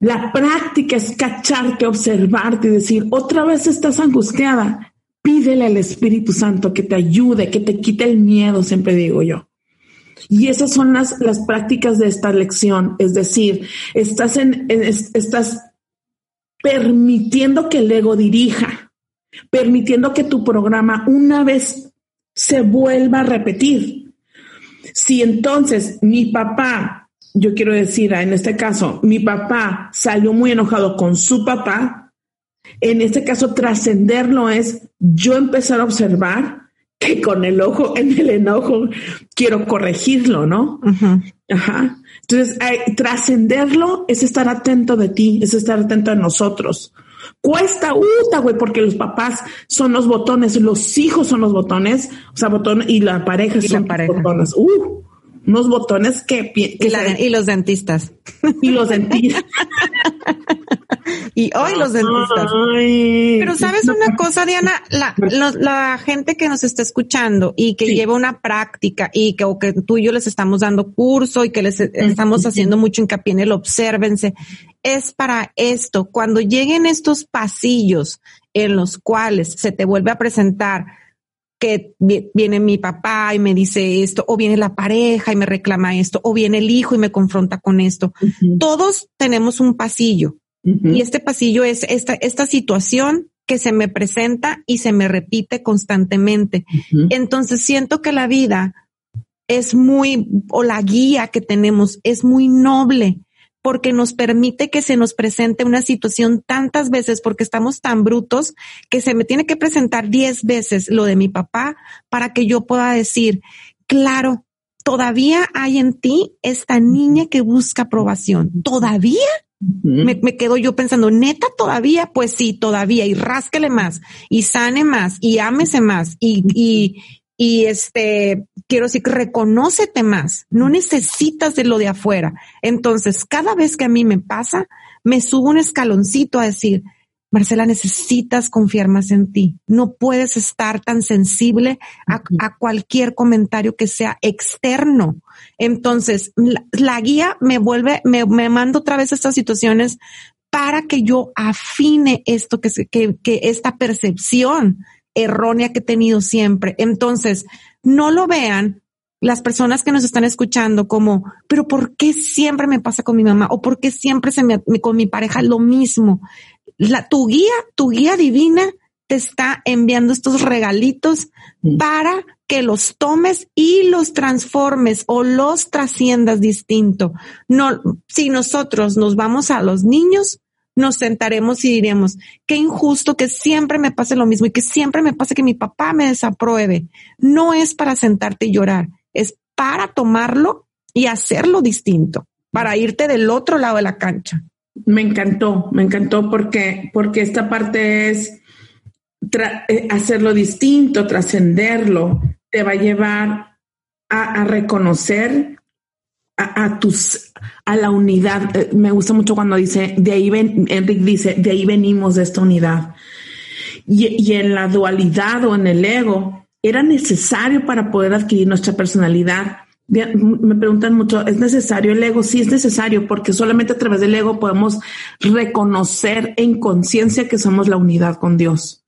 Speaker 1: La práctica es cacharte, observarte y decir, otra vez estás angustiada. Pídele al Espíritu Santo que te ayude, que te quite el miedo, siempre digo yo. Y esas son las, las prácticas de esta lección. Es decir, estás en, estás permitiendo que el ego dirija permitiendo que tu programa una vez se vuelva a repetir. Si entonces mi papá, yo quiero decir en este caso, mi papá salió muy enojado con su papá, en este caso trascenderlo es yo empezar a observar que con el ojo en el enojo quiero corregirlo, ¿no? Ajá. Entonces, trascenderlo es estar atento de ti, es estar atento a nosotros. Cuesta, uta, güey, porque los papás son los botones, los hijos son los botones, o sea, botón y la pareja son los botones. Uh, unos botones que,
Speaker 2: y, los dentistas.
Speaker 1: Y los dentistas.
Speaker 2: y hoy los dentistas. Pero sabes una cosa, Diana, la, la, gente que nos está escuchando y que lleva una práctica y que, o que tú y yo les estamos dando curso y que les estamos haciendo mucho hincapié en el obsérvense, es para esto. Cuando lleguen estos pasillos en los cuales se te vuelve a presentar que viene mi papá y me dice esto, o viene la pareja y me reclama esto, o viene el hijo y me confronta con esto. Todos tenemos un pasillo y este pasillo es esta, esta situación que se me presenta y se me repite constantemente. Entonces siento que la vida es muy, o la guía que tenemos es muy noble porque nos permite que se nos presente una situación tantas veces, porque estamos tan brutos que se me tiene que presentar diez veces lo de mi papá para que yo pueda decir, claro, todavía hay en ti esta niña que busca aprobación. ¿Todavía? Me, quedo yo pensando, neta, todavía, pues sí, todavía, y rásquele más, y sane más, y ámese más, y, y, y este, quiero decir, reconócete más, no necesitas de lo de afuera. Entonces, cada vez que a mí me pasa, me subo un escaloncito a decir, Marcela, necesitas confiar más en ti. No puedes estar tan sensible a, cualquier comentario que sea externo. Entonces, la, guía me vuelve, me, me manda otra vez estas situaciones para que yo afine esto que, que, que esta percepción errónea que he tenido siempre. Entonces, no lo vean las personas que nos están escuchando como, pero ¿por qué siempre me pasa con mi mamá? ¿O por qué siempre se me, con mi pareja lo mismo? La, tu guía, tu guía divina te está enviando estos regalitos mm. para que los tomes y los transformes o los trasciendas distinto. No, si nosotros nos vamos a los niños, nos sentaremos y diremos, qué injusto que siempre me pase lo mismo y que siempre me pase que mi papá me desapruebe. No es para sentarte y llorar, es para tomarlo y hacerlo distinto, para irte del otro lado de la cancha.
Speaker 1: Me encantó, me encantó porque, porque esta parte es eh, hacerlo distinto, trascenderlo, te va a llevar a reconocer a, tus, a la unidad. Eh, me gusta mucho cuando dice, de ahí ven, dice, de ahí venimos de esta unidad. Y, y en la dualidad o en el ego, era necesario para poder adquirir nuestra personalidad. Me preguntan mucho, ¿es necesario el ego? Sí, es necesario porque solamente a través del ego podemos reconocer en conciencia que somos la unidad con Dios.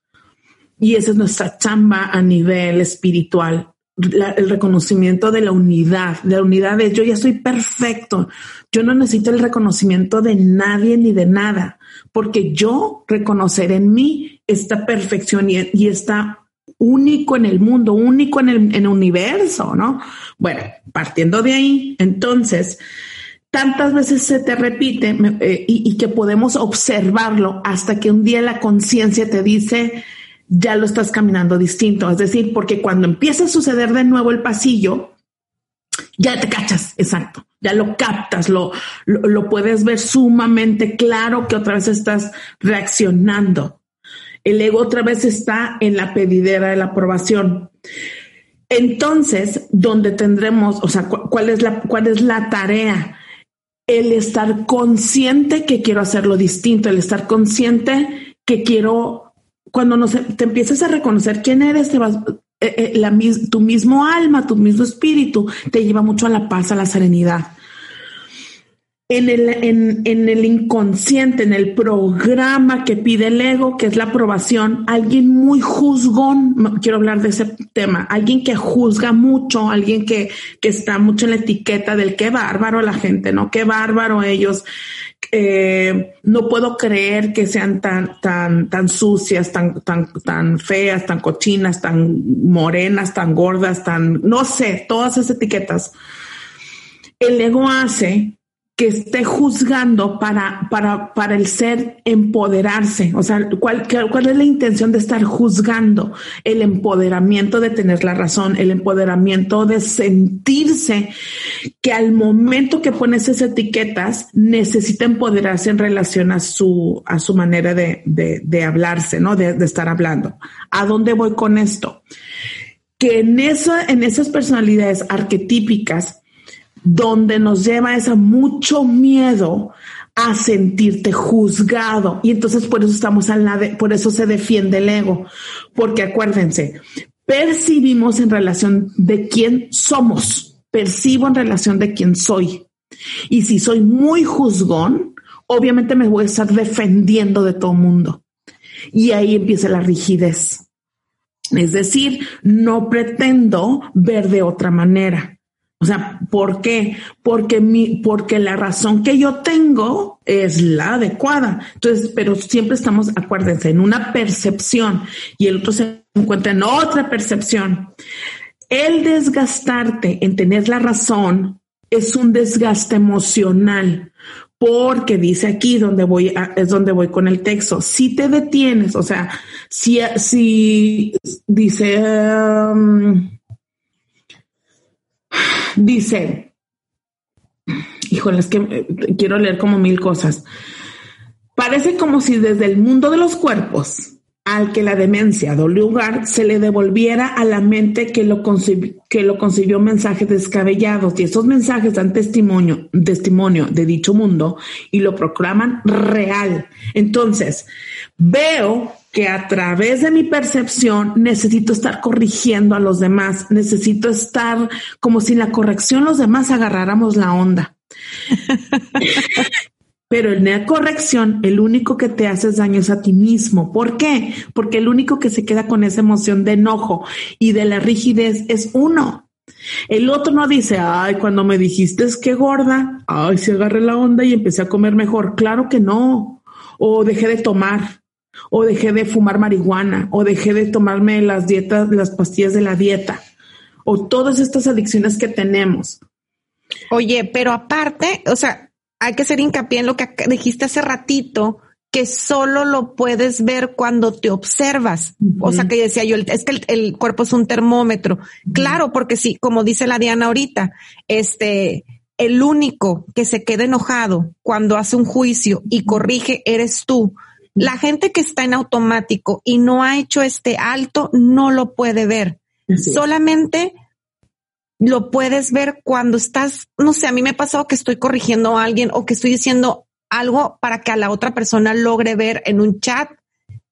Speaker 1: Y esa es nuestra chamba a nivel espiritual el reconocimiento de la unidad, de la unidad de yo ya soy perfecto, yo no necesito el reconocimiento de nadie ni de nada, porque yo reconocer en mí esta perfección y, y está único en el mundo, único en el, universo, ¿no? Bueno, partiendo de ahí, entonces, tantas veces se te repite eh, y, que podemos observarlo hasta que un día la conciencia te dice, ya lo estás caminando distinto. Es decir, porque cuando empieza a suceder de nuevo el pasillo, ya te cachas, exacto, ya lo captas, lo, lo, puedes ver sumamente claro que otra vez estás reaccionando. El ego otra vez está en la pedidera de la aprobación. Entonces, donde tendremos, o sea, ¿cuál es la, cuál es la tarea? El estar consciente que quiero hacerlo distinto, el estar consciente que quiero cuando nos, te empiezas a reconocer quién eres, te vas, eh, eh, tu mismo alma, tu mismo espíritu, te lleva mucho a la paz, a la serenidad. En el, en, en el inconsciente, en el programa que pide el ego, que es la aprobación, alguien muy juzgón, quiero hablar de ese tema, alguien que juzga mucho, alguien que, que está mucho en la etiqueta del qué bárbaro la gente, ¿no? Qué bárbaro ellos, eh, no puedo creer que sean tan, tan, tan sucias, tan, tan, tan feas, tan cochinas, tan morenas, tan gordas, tan, no sé, todas esas etiquetas. El ego hace que esté juzgando para, para, para el ser empoderarse. O sea, ¿cuál, ¿cuál es la intención de estar juzgando? El empoderamiento de tener la razón, el empoderamiento de sentirse que al momento que pones esas etiquetas necesita empoderarse en relación a su, a su manera de, de, de hablarse, ¿no? De, de estar hablando. ¿A dónde voy con esto? Que en, esa, en esas personalidades arquetípicas, donde nos lleva esa mucho miedo a sentirte juzgado. Y entonces por eso estamos al lado, por eso se defiende el ego. Porque acuérdense, percibimos en relación de quién somos, percibo en relación de quién soy. Y si soy muy juzgón, obviamente me voy a estar defendiendo de todo mundo. Y ahí empieza la rigidez. Es decir, no pretendo ver de otra manera. O sea, ¿por qué? Porque mi, porque la razón que yo tengo es la adecuada. Entonces, pero siempre estamos, acuérdense, en una percepción y el otro se encuentra en otra percepción. El desgastarte en tener la razón es un desgaste emocional porque dice aquí donde voy es donde voy con el texto. Si te detienes, o sea, si, si dice, um, Dice, híjole, es que eh, quiero leer como mil cosas. Parece como si desde el mundo de los cuerpos al que la demencia dio lugar se le devolviera a la mente que lo, que lo concibió mensajes descabellados y esos mensajes dan testimonio, testimonio de dicho mundo y lo proclaman real. Entonces, veo que a través de mi percepción necesito estar corrigiendo a los demás, necesito estar como si la corrección los demás agarráramos la onda. Pero en la corrección, el único que te haces daño es a ti mismo. ¿Por qué? Porque el único que se queda con esa emoción de enojo y de la rigidez es uno. El otro no dice, ay, cuando me dijiste es que gorda, ay, se agarré la onda y empecé a comer mejor. Claro que no. O dejé de tomar, o dejé de fumar marihuana, o dejé de tomarme las dietas, las pastillas de la dieta, o todas estas adicciones que tenemos.
Speaker 2: Oye, pero aparte, o sea, hay que hacer hincapié en lo que dijiste hace ratito, que solo lo puedes ver cuando te observas. O sea, que decía yo, es que el, cuerpo es un termómetro. Claro, porque sí, como dice la Diana ahorita, este, el único que se queda enojado cuando hace un juicio y corrige eres tú. La gente que está en automático y no ha hecho este alto no lo puede ver. Solamente lo puedes ver cuando estás, no sé, a mí me ha pasado que estoy corrigiendo a alguien o que estoy diciendo algo para que a la otra persona logre ver en un chat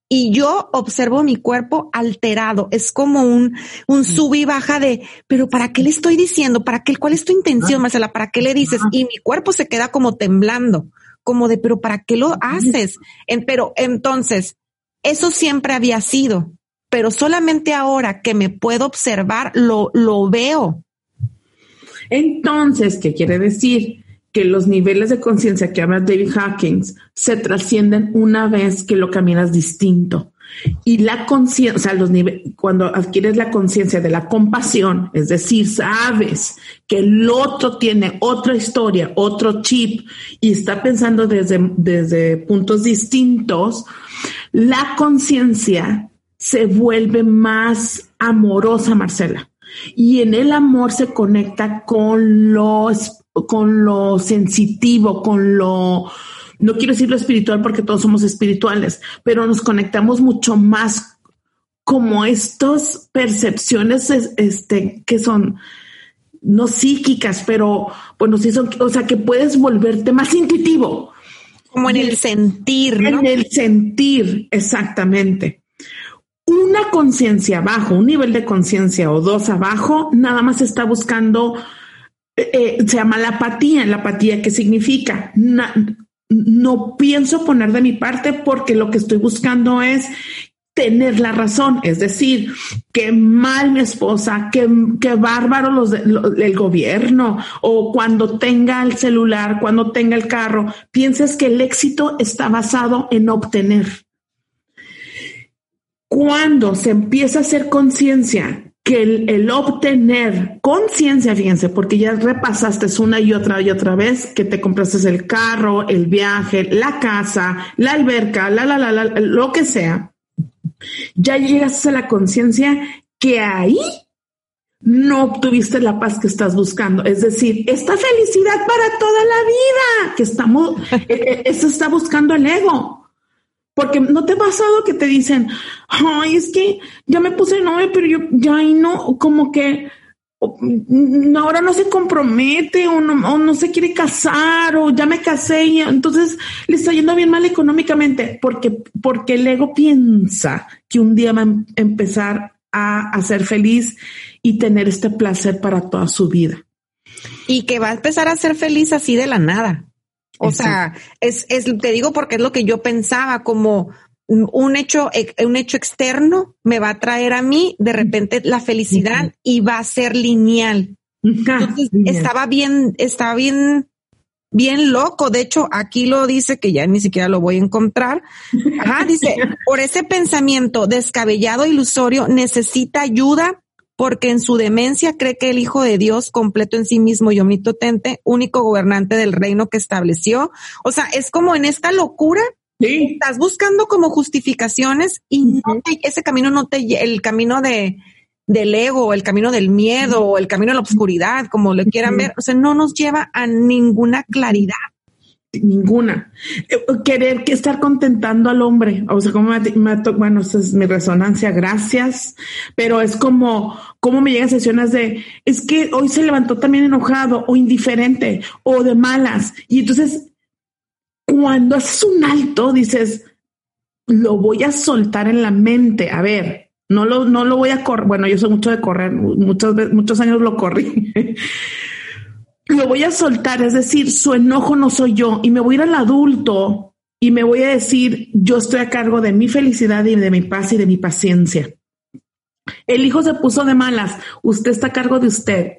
Speaker 2: y yo observo mi cuerpo alterado. Es como un, un sub y baja de, pero ¿para qué le estoy diciendo? ¿Para qué? ¿Cuál es tu intención, Marcela? ¿Para qué le dices? Y mi cuerpo se queda como temblando, como de, pero ¿para qué lo haces? En, pero entonces, eso siempre había sido, pero solamente ahora que me puedo observar, lo, lo veo.
Speaker 1: Entonces, ¿qué quiere decir? Que los niveles de conciencia que habla David Hawkins se trascienden una vez que lo caminas distinto. Y la conciencia, o sea, los cuando adquieres la conciencia de la compasión, es decir, sabes que el otro tiene otra historia, otro chip y está pensando desde, desde puntos distintos, la conciencia se vuelve más amorosa, Marcela. Y en el amor se conecta con lo, con lo sensitivo, con lo, no quiero decir lo espiritual porque todos somos espirituales, pero nos conectamos mucho más como estas percepciones este, que son no psíquicas, pero bueno, sí son, o sea, que puedes volverte más intuitivo.
Speaker 2: Como en el sentir,
Speaker 1: ¿no? En el sentir, exactamente una conciencia abajo, un nivel de conciencia o dos abajo, nada más está buscando, eh, eh, se llama la apatía. La apatía, ¿qué significa? No pienso poner de mi parte porque lo que estoy buscando es tener la razón, es decir, que mal mi esposa, que, bárbaro los, el gobierno, o cuando tenga el celular, cuando tenga el carro, piensas que el éxito está basado en obtener. Cuando se empieza a hacer conciencia que el, obtener conciencia, fíjense, porque ya repasaste una y otra y otra vez que te compraste el carro, el viaje, la casa, la alberca, la, la, la, la, lo que sea, ya llegaste a la conciencia que ahí no obtuviste la paz que estás buscando. Es decir, esta felicidad para toda la vida que estamos, eh, eh, eso está buscando el ego. Porque no te ha pasado que te dicen, ay, es que ya me puse novia, pero yo ya ahí no, como que ahora no se compromete o no, no se quiere casar o ya me casé y entonces le está yendo bien mal económicamente porque, porque el ego piensa que un día va a em, empezar a, a ser feliz y tener este placer para toda su vida.
Speaker 2: Y que va a empezar a ser feliz así de la nada. O sea, es, es, te digo porque es lo que yo pensaba, como un hecho, un hecho externo me va a traer a mí de repente la felicidad y va a ser lineal. Entonces, estaba bien, estaba bien, bien loco. De hecho, aquí lo dice que ya ni siquiera lo voy a encontrar. Ajá, dice, por ese pensamiento descabellado, ilusorio, necesita ayuda porque en su demencia cree que el Hijo de Dios, completo en sí mismo y omnipotente, único gobernante del reino que estableció. O sea, es como en esta locura. Estás buscando como justificaciones y no ese camino no te, el camino de, del ego, el camino del miedo, o el camino de la oscuridad, como le quieran ver, o sea, no nos lleva a ninguna claridad
Speaker 1: ninguna. Eh, querer que estar contentando al hombre, o sea, como me, bueno, esa es mi resonancia, gracias, pero es como, como me llegan sesiones de, es que hoy se levantó también enojado o indiferente o de malas. Y entonces, cuando haces un alto, dices, lo voy a soltar en la mente, a ver, no lo, no lo voy a correr, bueno, yo soy mucho de correr, muchos, muchos años lo corrí. Lo voy a soltar, es decir, su enojo no soy yo y me voy a ir al adulto y me voy a decir, yo estoy a cargo de mi felicidad y de mi paz y de mi paciencia. El hijo se puso de malas, usted está a cargo de usted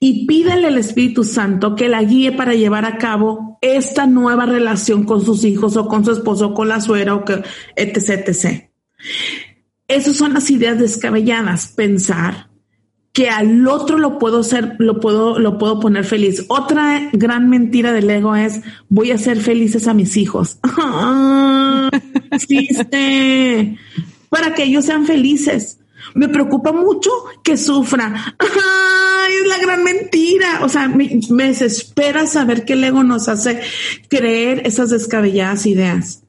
Speaker 1: y pídele al Espíritu Santo que la guíe para llevar a cabo esta nueva relación con sus hijos o con su esposo o con la suegra o que, etc, etc. Esas son las ideas descabelladas, pensar que al otro lo puedo hacer, lo puedo, lo puedo poner feliz. Otra gran mentira del ego es voy a hacer felices a mis hijos. existe para que ellos sean felices. Me preocupa mucho que sufra. es la gran mentira. O sea, me, me desespera saber que el ego nos hace creer esas descabelladas ideas.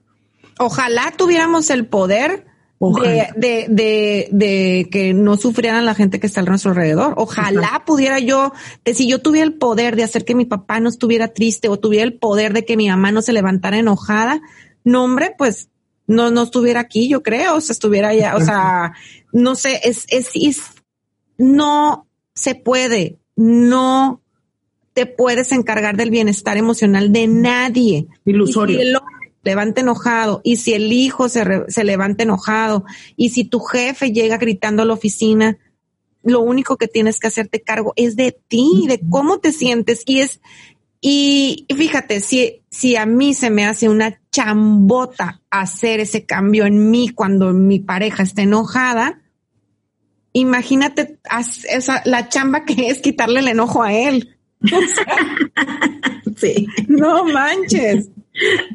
Speaker 2: Ojalá tuviéramos el poder de, de, de, que no sufrieran la gente que está a nuestro alrededor. Ojalá pudiera yo, si yo tuviera el poder de hacer que mi papá no estuviera triste o tuviera el poder de que mi mamá no se levantara enojada, no hombre, pues no, no estuviera aquí, yo creo, o sea, estuviera ya, o sea, no sé, es, es, es, no se puede, no te puedes encargar del bienestar emocional de nadie.
Speaker 1: Ilusorio
Speaker 2: levanta enojado y si el hijo se, se levanta enojado y si tu jefe llega gritando a la oficina, lo único que tienes que hacerte cargo es de ti, de cómo te sientes y es y fíjate, si, si a mí se me hace una chambota hacer ese cambio en mí cuando mi pareja está enojada, imagínate esa, la chamba que es quitarle el enojo a él. sí. No manches.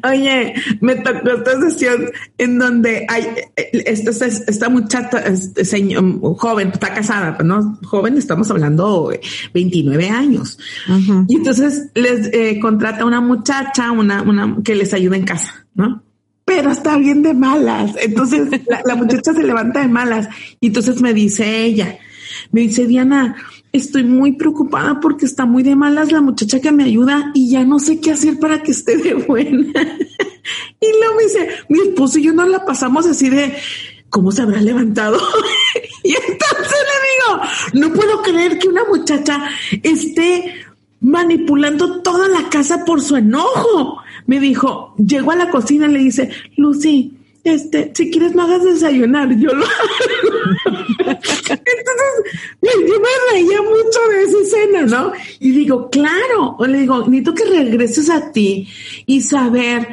Speaker 1: Oye, me tocó esta sesión en donde hay esta, esta muchacha, este señor, joven, está casada, ¿no? Joven, estamos hablando 29 años. Y entonces les eh, contrata una muchacha, una, una que les ayuda en casa, ¿no? Pero está bien de malas. Entonces la, la muchacha se levanta de malas. Y entonces me dice ella, me dice Diana, estoy muy preocupada porque está muy de malas la muchacha que me ayuda y ya no sé qué hacer para que esté de buena. y luego me dice, mi esposo y yo no la pasamos así de, ¿cómo se habrá levantado? y entonces le digo, no puedo creer que una muchacha esté manipulando toda la casa por su enojo. Me dijo, llegó a la cocina y le dice, Lucy, este, si quieres no hagas desayunar, yo lo hago. Entonces, yo me reía mucho de esa escena, ¿no? Y digo, claro, o le digo, necesito que regreses a ti y saber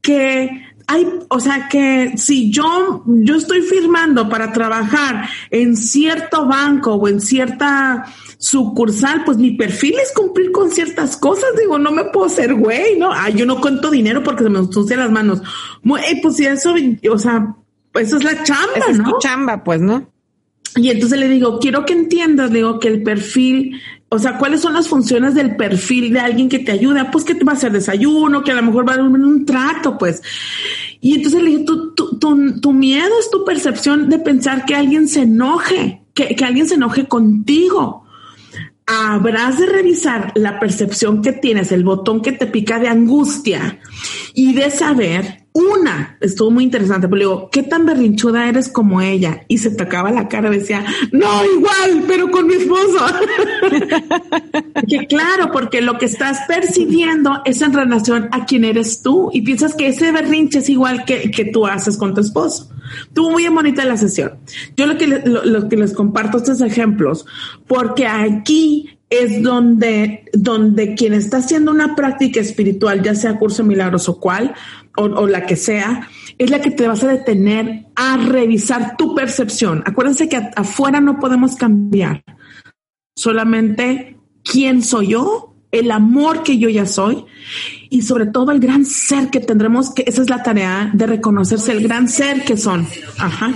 Speaker 1: que hay, o sea, que si yo, yo estoy firmando para trabajar en cierto banco o en cierta sucursal, pues mi perfil es cumplir con ciertas cosas. Digo, no me puedo ser güey, ¿no? Ay, yo no cuento dinero porque se me ensucian las manos. Eh, pues si eso, o sea, pues eso es la chamba,
Speaker 2: Esa es tu chamba, pues, ¿no?
Speaker 1: Y entonces le digo, quiero que entiendas, digo, que el perfil, o sea, ¿cuáles son las funciones del perfil de alguien que te ayuda? Pues que te va a hacer desayuno, que a lo mejor va a dar un, trato, pues. Y entonces le dije, tu, tu, tu, tu, miedo es tu percepción de pensar que alguien se enoje, que, que alguien se enoje contigo habrás de revisar la percepción que tienes, el botón que te pica de angustia y de saber, una, estuvo muy interesante, pero digo, ¿qué tan berrinchuda eres como ella? Y se tocaba la cara decía, no, igual, pero con mi esposo. que claro, porque lo que estás percibiendo es en relación a quién eres tú y piensas que ese berrinche es igual que, que tú haces con tu esposo. Estuvo muy bonita la sesión. Yo lo que, lo, que les comparto estos ejemplos, porque aquí es donde, donde quien está haciendo una práctica espiritual, ya sea curso milagros o cual, o, la que sea, es la que te vas a detener a revisar tu percepción. Acuérdense que afuera no podemos cambiar, solamente quién soy yo, el amor que yo ya soy y sobre todo el gran ser que tendremos, que esa es la tarea de reconocerse el gran ser que son. Ajá.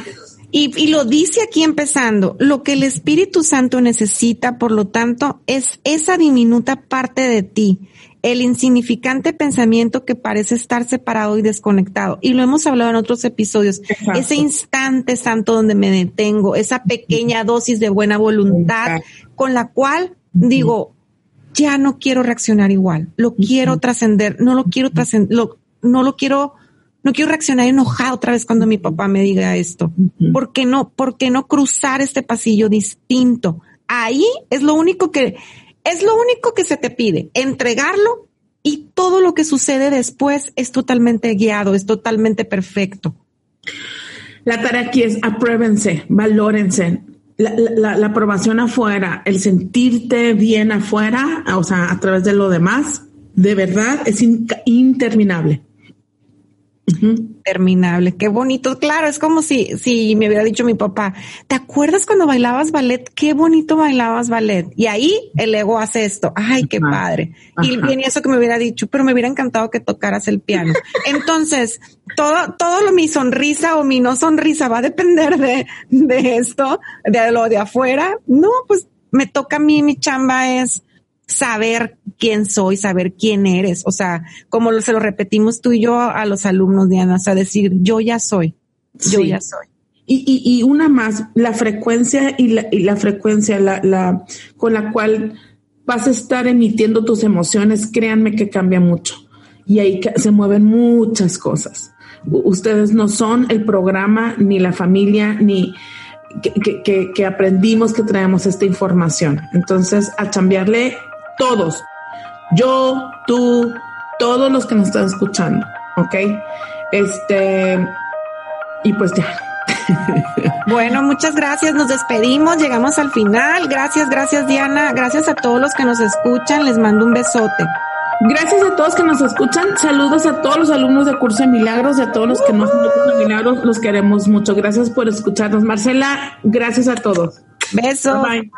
Speaker 2: Y, y, lo dice aquí empezando, lo que el Espíritu Santo necesita, por lo tanto, es esa diminuta parte de ti, el insignificante pensamiento que parece estar separado y desconectado. Y lo hemos hablado en otros episodios, ese instante santo donde me detengo, esa pequeña dosis de buena voluntad con la cual digo, ya no quiero reaccionar igual, lo quiero trascender, no lo quiero trascender, no lo quiero, no quiero reaccionar enojado otra vez cuando mi papá me diga esto. ¿Por qué no, por qué no cruzar este pasillo distinto? Ahí es lo único que Es lo único que se te pide, entregarlo y todo lo que sucede después es totalmente guiado, es totalmente perfecto.
Speaker 1: La tarea aquí es apruébense, valórense. La, aprobación afuera, el sentirte bien afuera, o sea, a través de lo demás, de verdad es interminable.
Speaker 2: Terminable, qué bonito. Claro, es como si, si me hubiera dicho mi papá, ¿te acuerdas cuando bailabas ballet? Qué bonito bailabas ballet. Y ahí el ego hace esto. Ay, qué padre. Y viene eso que me hubiera dicho, pero me hubiera encantado que tocaras el piano. Entonces, todo, todo lo mi sonrisa o mi no sonrisa va a depender de, de esto, de lo de afuera. No, pues me toca a mí, mi chamba es saber quién soy, saber quién eres. O sea, como se lo repetimos tú y yo a los alumnos, Diana, o sea, decir, yo ya soy, yo ya soy.
Speaker 1: Y, y, una más, la frecuencia y la, y la frecuencia la, la, con la cual vas a estar emitiendo tus emociones, créanme que cambia mucho. Y ahí se mueven muchas cosas. Ustedes no son el programa, ni la familia, ni que, que, que aprendimos que traemos esta información. Entonces, a cambiarle todos. Yo, tú, todos los que nos están escuchando, ¿ok? Este, y pues ya.
Speaker 2: Bueno, muchas gracias. Nos despedimos. Llegamos al final. Gracias, gracias Diana. Gracias a todos los que nos escuchan. Les mando un besote.
Speaker 1: Gracias a todos que nos escuchan. Saludos a todos los alumnos de Curso de Milagros y a todos los que no de Curso de Milagros. Los queremos mucho. Gracias por escucharnos. Marcela, gracias a todos.
Speaker 2: Besos. bye.